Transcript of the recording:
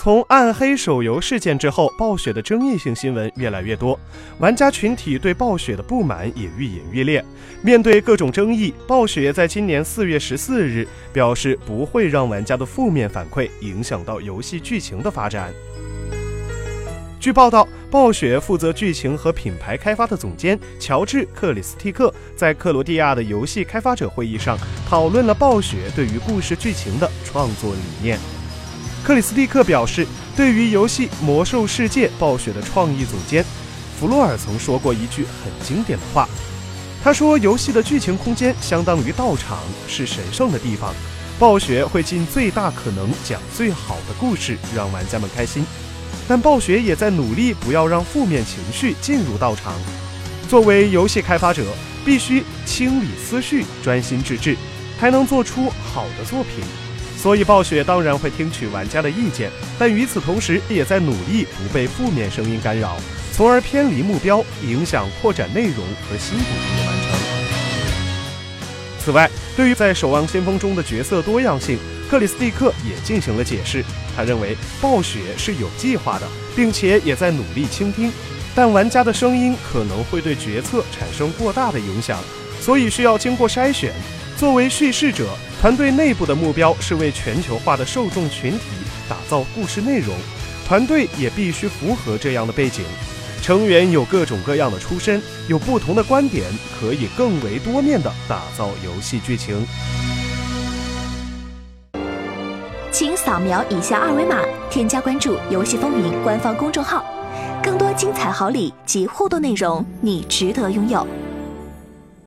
从暗黑手游事件之后，暴雪的争议性新闻越来越多，玩家群体对暴雪的不满也愈演愈烈。面对各种争议，暴雪在今年四月十四日表示不会让玩家的负面反馈影响到游戏剧情的发展。据报道，暴雪负责剧情和品牌开发的总监乔治·克里斯蒂克在克罗地亚的游戏开发者会议上讨论了暴雪对于故事剧情的创作理念。克里斯蒂克表示，对于游戏《魔兽世界》，暴雪的创意总监弗洛尔曾说过一句很经典的话。他说：“游戏的剧情空间相当于道场，是神圣的地方。暴雪会尽最大可能讲最好的故事，让玩家们开心。但暴雪也在努力不要让负面情绪进入道场。作为游戏开发者，必须清理思绪，专心致志，才能做出好的作品。”所以，暴雪当然会听取玩家的意见，但与此同时，也在努力不被负面声音干扰，从而偏离目标，影响扩展内容和新主题的完成。此外，对于在《守望先锋》中的角色多样性，克里斯蒂克也进行了解释。他认为，暴雪是有计划的，并且也在努力倾听，但玩家的声音可能会对决策产生过大的影响，所以需要经过筛选。作为叙事者，团队内部的目标是为全球化的受众群体打造故事内容，团队也必须符合这样的背景。成员有各种各样的出身，有不同的观点，可以更为多面的打造游戏剧情。请扫描以下二维码，添加关注“游戏风云”官方公众号，更多精彩好礼及互动内容，你值得拥有。